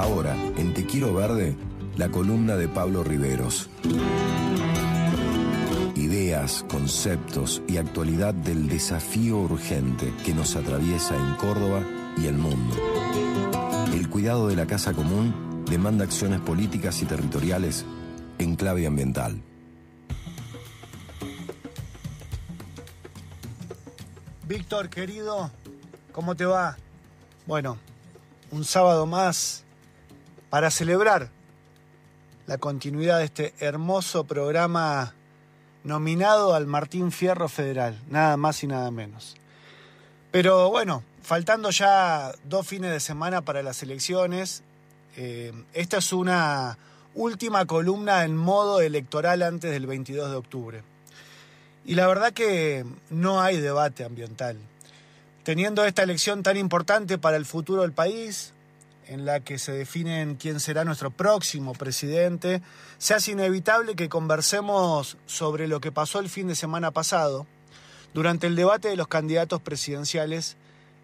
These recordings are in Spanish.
Ahora, en Te Quiero Verde, la columna de Pablo Riveros. Ideas, conceptos y actualidad del desafío urgente que nos atraviesa en Córdoba y el mundo. El cuidado de la casa común demanda acciones políticas y territoriales en clave ambiental. Víctor, querido, ¿cómo te va? Bueno, un sábado más para celebrar la continuidad de este hermoso programa nominado al Martín Fierro Federal, nada más y nada menos. Pero bueno, faltando ya dos fines de semana para las elecciones, eh, esta es una última columna en modo electoral antes del 22 de octubre. Y la verdad que no hay debate ambiental. Teniendo esta elección tan importante para el futuro del país, en la que se definen quién será nuestro próximo presidente, se hace inevitable que conversemos sobre lo que pasó el fin de semana pasado, durante el debate de los candidatos presidenciales,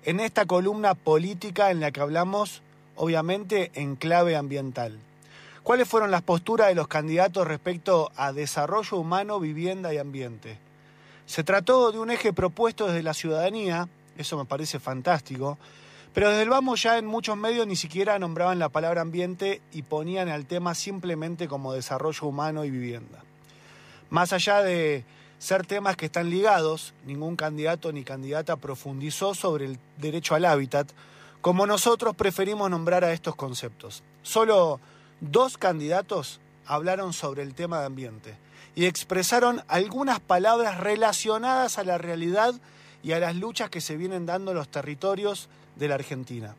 en esta columna política en la que hablamos, obviamente, en clave ambiental. ¿Cuáles fueron las posturas de los candidatos respecto a desarrollo humano, vivienda y ambiente? Se trató de un eje propuesto desde la ciudadanía, eso me parece fantástico, pero desde el vamos ya en muchos medios ni siquiera nombraban la palabra ambiente y ponían el tema simplemente como desarrollo humano y vivienda. Más allá de ser temas que están ligados, ningún candidato ni candidata profundizó sobre el derecho al hábitat, como nosotros preferimos nombrar a estos conceptos. Solo dos candidatos hablaron sobre el tema de ambiente y expresaron algunas palabras relacionadas a la realidad y a las luchas que se vienen dando en los territorios de la Argentina.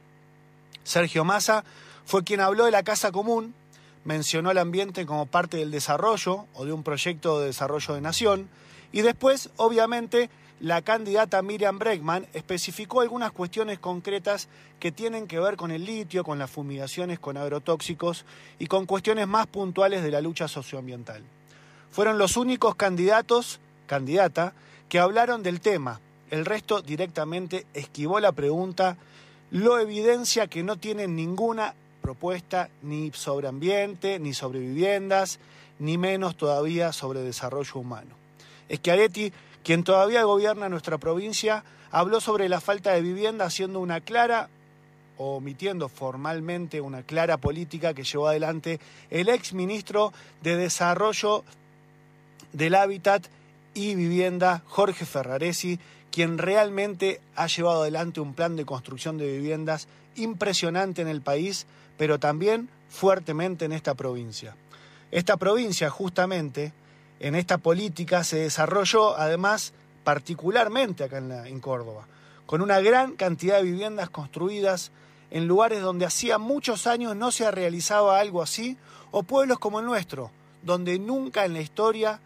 Sergio Massa fue quien habló de la Casa Común, mencionó el ambiente como parte del desarrollo o de un proyecto de desarrollo de nación, y después, obviamente, la candidata Miriam Bregman especificó algunas cuestiones concretas que tienen que ver con el litio, con las fumigaciones con agrotóxicos y con cuestiones más puntuales de la lucha socioambiental. Fueron los únicos candidatos, candidata, que hablaron del tema, el resto directamente esquivó la pregunta, lo evidencia que no tienen ninguna propuesta ni sobre ambiente, ni sobre viviendas, ni menos todavía sobre desarrollo humano. Schiaretti, quien todavía gobierna nuestra provincia, habló sobre la falta de vivienda haciendo una clara omitiendo formalmente una clara política que llevó adelante el ex ministro de Desarrollo del Hábitat y Vivienda, Jorge Ferraresi, quien realmente ha llevado adelante un plan de construcción de viviendas impresionante en el país, pero también fuertemente en esta provincia. Esta provincia, justamente, en esta política se desarrolló, además, particularmente acá en, Córdoba, con una gran cantidad de viviendas construidas en lugares donde hacía muchos años no se realizaba algo así, o pueblos como el nuestro, donde nunca en la historia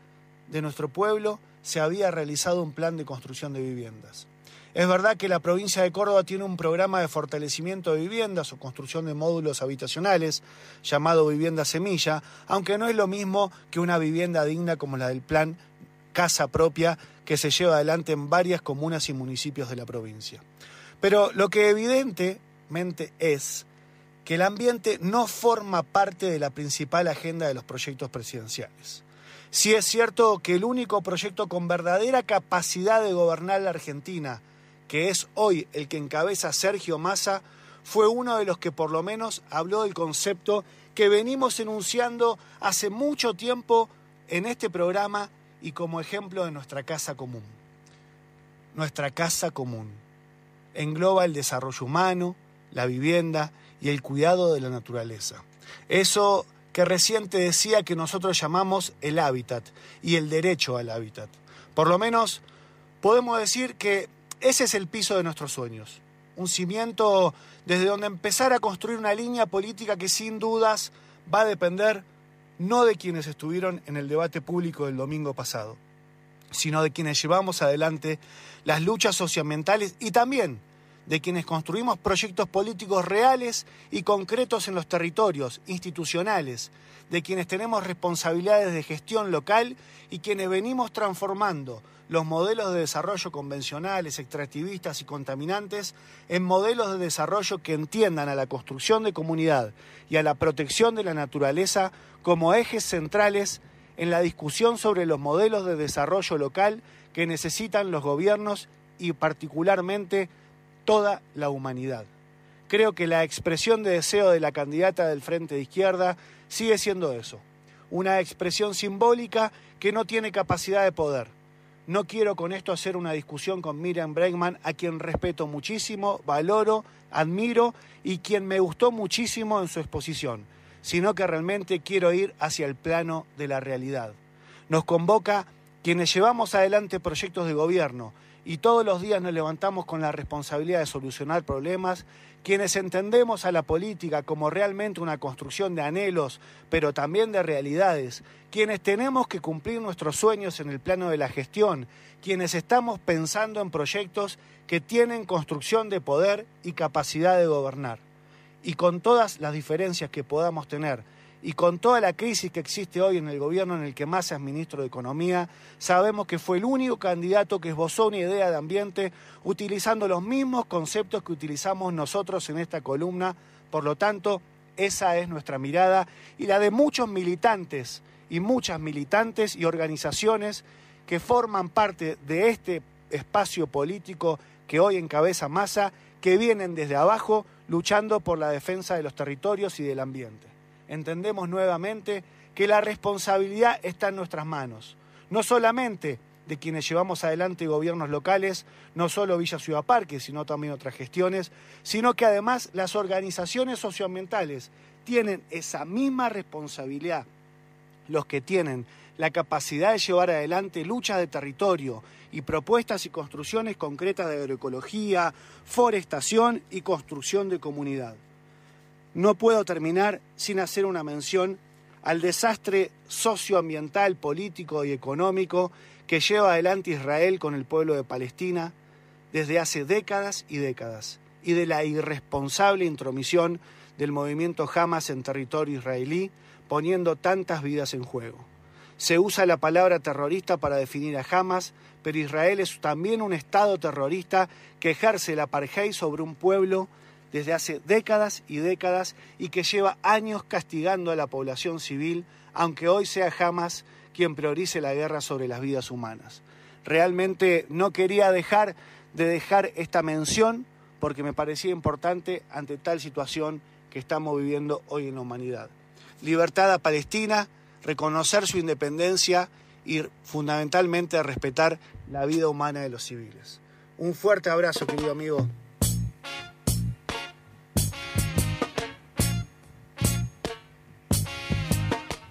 de nuestro pueblo se había realizado un plan de construcción de viviendas. Es verdad que la provincia de Córdoba tiene un programa de fortalecimiento de viviendas o construcción de módulos habitacionales llamado Vivienda Semilla, aunque no es lo mismo que una vivienda digna como la del plan Casa Propia que se lleva adelante en varias comunas y municipios de la provincia. Pero lo que evidentemente es que el ambiente no forma parte de la principal agenda de los proyectos presidenciales. Sí es cierto que el único proyecto con verdadera capacidad de gobernar la Argentina, que es hoy el que encabeza Sergio Massa, fue uno de los que por lo menos habló del concepto que venimos enunciando hace mucho tiempo en este programa y como ejemplo de nuestra casa común. Nuestra casa común engloba el desarrollo humano, la vivienda y el cuidado de la naturaleza. Eso que recién te decía que nosotros llamamos el hábitat y el derecho al hábitat. Por lo menos podemos decir que ese es el piso de nuestros sueños, un cimiento desde donde empezar a construir una línea política que sin dudas va a depender no de quienes estuvieron en el debate público del domingo pasado, sino de quienes llevamos adelante las luchas socioambientales y también de quienes construimos proyectos políticos reales y concretos en los territorios institucionales, de quienes tenemos responsabilidades de gestión local y quienes venimos transformando los modelos de desarrollo convencionales, extractivistas y contaminantes en modelos de desarrollo que entiendan a la construcción de comunidad y a la protección de la naturaleza como ejes centrales en la discusión sobre los modelos de desarrollo local que necesitan los gobiernos y particularmente toda la humanidad. Creo que la expresión de deseo de la candidata del Frente de Izquierda sigue siendo eso, una expresión simbólica que no tiene capacidad de poder. No quiero con esto hacer una discusión con Miriam Bregman, a quien respeto muchísimo, valoro, admiro y quien me gustó muchísimo en su exposición, sino que realmente quiero ir hacia el plano de la realidad. Nos convoca quienes llevamos adelante proyectos de gobierno y todos los días nos levantamos con la responsabilidad de solucionar problemas, quienes entendemos a la política como realmente una construcción de anhelos, pero también de realidades, quienes tenemos que cumplir nuestros sueños en el plano de la gestión, quienes estamos pensando en proyectos que tienen construcción de poder y capacidad de gobernar. Y con todas las diferencias que podamos tener, y con toda la crisis que existe hoy en el gobierno en el que Massa es ministro de Economía, sabemos que fue el único candidato que esbozó una idea de ambiente utilizando los mismos conceptos que utilizamos nosotros en esta columna. Por lo tanto, esa es nuestra mirada y la de muchos militantes y muchas militantes y organizaciones que forman parte de este espacio político que hoy encabeza Massa, que vienen desde abajo luchando por la defensa de los territorios y del ambiente entendemos nuevamente que la responsabilidad está en nuestras manos, no solamente de quienes llevamos adelante gobiernos locales, no solo Villa Ciudad Parque, sino también otras gestiones, sino que además las organizaciones socioambientales tienen esa misma responsabilidad, los que tienen la capacidad de llevar adelante luchas de territorio y propuestas y construcciones concretas de agroecología, forestación y construcción de comunidad. No puedo terminar sin hacer una mención al desastre socioambiental, político y económico que lleva adelante Israel con el pueblo de Palestina desde hace décadas y décadas, y de la irresponsable intromisión del movimiento Hamas en territorio israelí, poniendo tantas vidas en juego. Se usa la palabra terrorista para definir a Hamas, pero Israel es también un Estado terrorista que ejerce la apartheid sobre un pueblo desde hace décadas y décadas y que lleva años castigando a la población civil, aunque hoy sea jamás quien priorice la guerra sobre las vidas humanas. Realmente no quería dejar de dejar esta mención porque me parecía importante ante tal situación que estamos viviendo hoy en la humanidad. Libertad a Palestina, reconocer su independencia y fundamentalmente respetar la vida humana de los civiles. Un fuerte abrazo, querido amigo.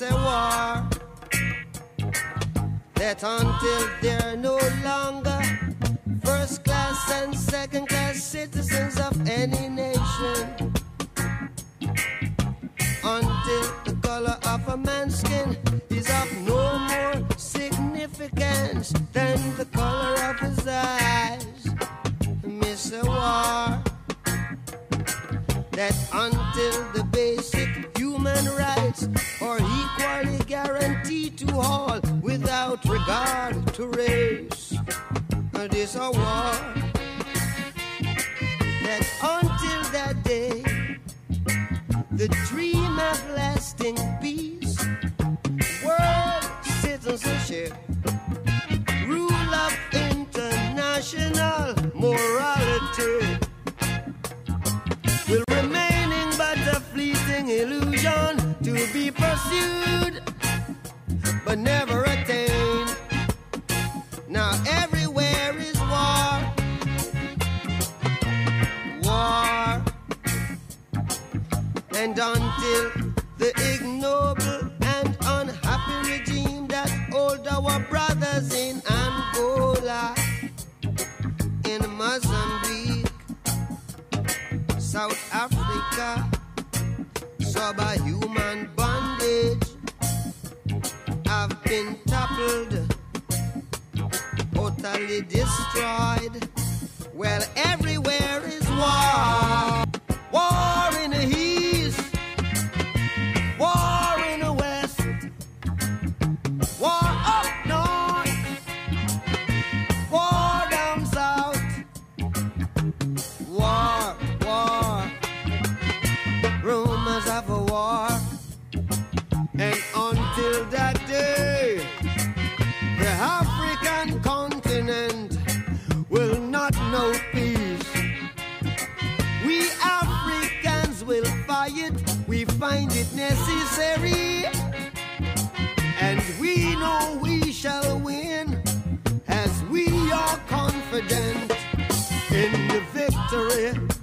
it's war. That until they're no longer first class and second class citizens of any nation, until the color of a man's skin is of no more significance than the color of his eyes, miss a war. That until the basic human rights to race. This a war that until that day, the dream of lasting peace, world citizenship, rule of international morality will remaining but a fleeting illusion to be pursued but never now everywhere is war. War. And until the ignoble and unhappy regime that hold our brothers in Angola, in Mozambique, South Africa, subhuman bondage, have been toppled utterly destroyed. Well, everywhere is. War yeah.